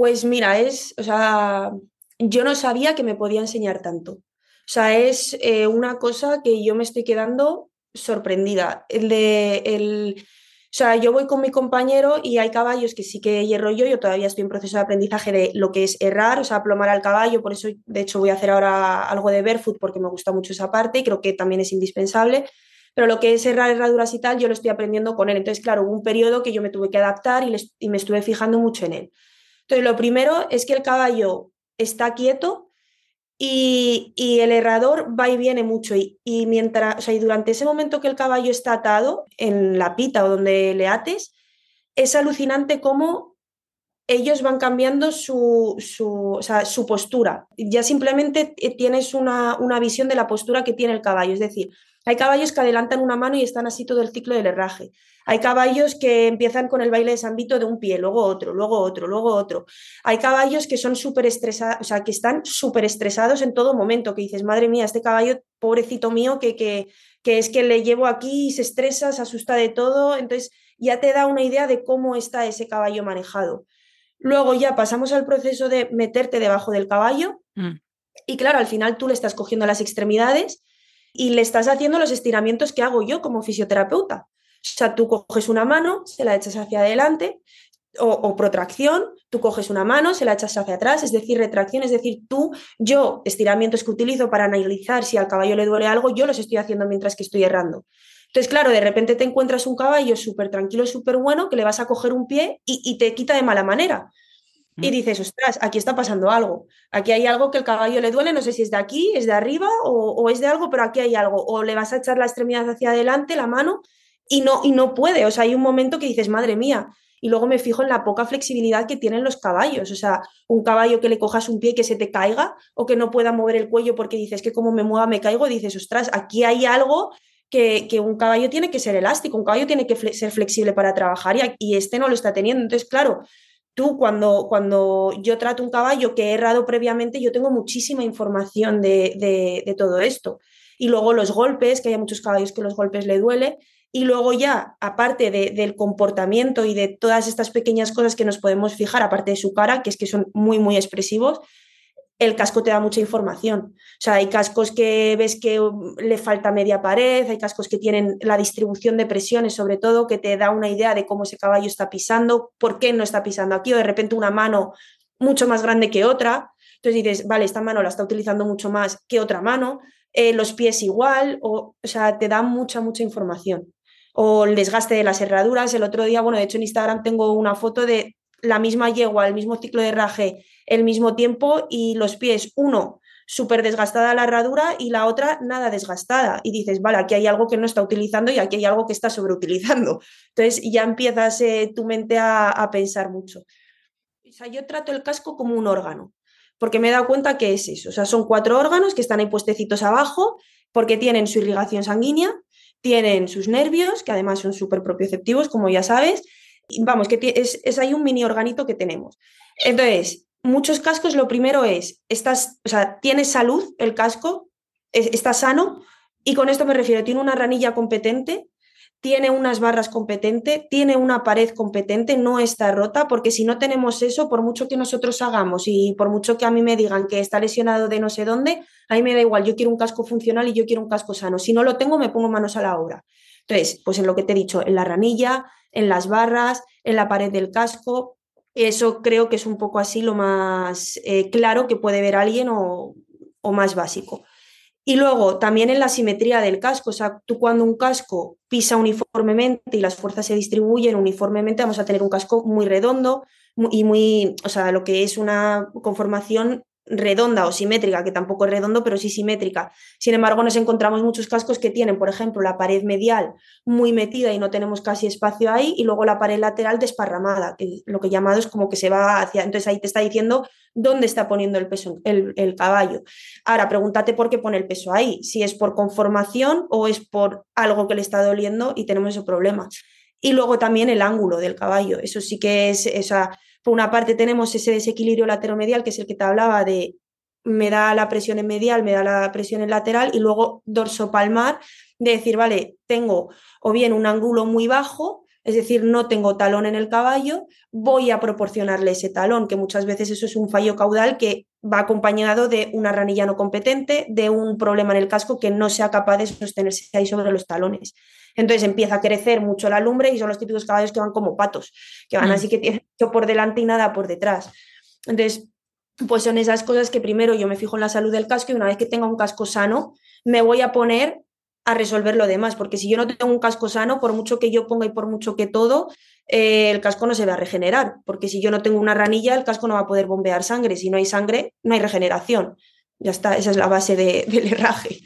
Pues mira, es, o sea, yo no sabía que me podía enseñar tanto. O sea, es eh, una cosa que yo me estoy quedando sorprendida. El de, el, o sea, yo voy con mi compañero y hay caballos que sí que hierro yo, yo todavía estoy en proceso de aprendizaje de lo que es errar, o sea, plomar al caballo, por eso de hecho voy a hacer ahora algo de barefoot porque me gusta mucho esa parte y creo que también es indispensable, pero lo que es errar herraduras y tal, yo lo estoy aprendiendo con él. Entonces, claro, hubo un periodo que yo me tuve que adaptar y, y me estuve fijando mucho en él. Entonces, lo primero es que el caballo está quieto y, el herrador va y viene mucho. Y, mientras, o sea, y durante ese momento que el caballo está atado en la pita o donde le ates, es alucinante cómo ellos van cambiando su, su, su postura. Ya simplemente eh, tienes una, una visión de la postura que tiene el caballo. Es decir, hay caballos que adelantan una mano y están así todo el ciclo del herraje. Hay caballos que empiezan con el baile de San Vito de un pie, luego otro, luego otro, luego otro. Hay caballos que son súper estresados, o sea, que están súper estresados en todo momento, que dices, madre mía, este caballo, pobrecito mío, que, que, que es que le llevo aquí y se estresa, se asusta de todo. Entonces, ya te da una idea de cómo está ese caballo manejado. Luego ya pasamos al proceso de meterte debajo del caballo. Mm. Y claro, al final tú le estás cogiendo las extremidades y le estás haciendo los estiramientos que hago yo como fisioterapeuta. O sea, tú coges una mano, se la echas hacia adelante, o, protracción, tú coges una mano, se la echas hacia atrás, es decir, retracción, es decir, tú, yo, estiramientos que utilizo para analizar si al caballo le duele algo, yo los estoy haciendo mientras que estoy errando. Entonces, claro, de repente te encuentras un caballo súper tranquilo, súper bueno, que le vas a coger un pie y te quita de mala manera y dices, ostras, aquí está pasando algo. Aquí hay algo que el caballo le duele, no sé si es de aquí, es de arriba o, es de algo, pero aquí hay algo. O le vas a echar la extremidad hacia adelante, la mano, y no, y no puede. O sea, hay un momento que dices, madre mía. Y luego me fijo en la poca flexibilidad que tienen los caballos. O sea, un caballo que le cojas un pie que se te caiga o que no pueda mover el cuello porque dices que como me mueva me caigo, dices, ostras, aquí hay algo que, que, un caballo tiene que ser elástico, un caballo tiene que ser flexible para trabajar y, y, este no lo está teniendo. Entonces, claro, tú cuando, cuando yo trato un caballo que he errado previamente, yo tengo muchísima información de, de, todo esto. Y luego los golpes, que hay muchos caballos que los golpes le duele. Y luego ya, aparte del comportamiento y de todas estas pequeñas cosas que nos podemos fijar, aparte de su cara, que es que son muy, muy expresivos, el casco te da mucha información. O sea, hay cascos que ves que um, le falta media pared, hay cascos que tienen la distribución de presiones, sobre todo, que te da una idea de cómo ese caballo está pisando, por qué no está pisando aquí, o de repente una mano mucho más grande que otra. Entonces dices, vale, esta mano la está utilizando mucho más que otra mano, eh, los pies igual, o, o sea, te da mucha, mucha información. O el desgaste de las herraduras. El otro día, bueno, de hecho en Instagram tengo una foto de la misma yegua, el mismo ciclo de raje, el mismo tiempo y los pies, uno súper desgastada la herradura y la otra nada desgastada. Y dices, vale, aquí hay algo que no está utilizando y aquí hay algo que está sobreutilizando. Entonces ya empiezas eh, tu mente a, pensar mucho. O sea, yo trato el casco como un órgano, porque me he dado cuenta que es eso. O sea, son cuatro órganos que están ahí puestecitos abajo, porque tienen su irrigación sanguínea, tienen sus nervios, que además son súper propioceptivos, como ya sabes, vamos, que es, es ahí un mini organito que tenemos. Entonces, muchos cascos lo primero es, estás, o sea, tienes salud el casco, está sano, y con esto me refiero, tiene una ranilla competente, tiene unas barras competentes, tiene una pared competente, no está rota, porque si no tenemos eso, por mucho que nosotros hagamos y por mucho que a mí me digan que está lesionado de no sé dónde, a mí me da igual, yo quiero un casco funcional y yo quiero un casco sano. Si no lo tengo, me pongo manos a la obra. Entonces, pues en lo que te he dicho, en la ranilla, en las barras, en la pared del casco, eso creo que es un poco así lo más eh, claro que puede ver alguien o, o, más básico. Y luego también en la simetría del casco, o sea, tú cuando un casco pisa uniformemente y las fuerzas se distribuyen uniformemente, vamos a tener un casco muy redondo y muy, o sea, lo que es una conformación redonda o simétrica, que tampoco es redondo, pero sí simétrica. Sin embargo, nos encontramos muchos cascos que tienen, por ejemplo, la pared medial muy metida y no tenemos casi espacio ahí, y luego la pared lateral desparramada, que lo que llamado es como que se va hacia. Entonces ahí te está diciendo dónde está poniendo el peso el, el caballo. Ahora, pregúntate por qué pone el peso ahí, si es por conformación o es por algo que le está doliendo y tenemos ese problema. Y luego también el ángulo del caballo, eso sí que es, esa por una parte tenemos ese desequilibrio lateromedial, que es el que te hablaba de me da la presión en medial, me da la presión en lateral, y luego dorso palmar, de decir, vale, tengo o bien un ángulo muy bajo es decir, no tengo talón en el caballo, voy a proporcionarle ese talón, que muchas veces eso es un fallo caudal que va acompañado de una ranilla no competente, de un problema en el casco que no sea capaz de sostenerse ahí sobre los talones. Entonces empieza a crecer mucho la lumbre y son los típicos caballos que van como patos, que van mm. así que tienen mucho por delante y nada por detrás. Entonces, pues son esas cosas que primero yo me fijo en la salud del casco y una vez que tenga un casco sano, me voy a poner a resolver lo demás, porque si yo no tengo un casco sano, por mucho que yo ponga y por mucho que todo, eh, el casco no se va a regenerar, porque si yo no tengo una ranilla, el casco no va a poder bombear sangre, si no hay sangre, no hay regeneración. Ya está, esa es la base del herraje.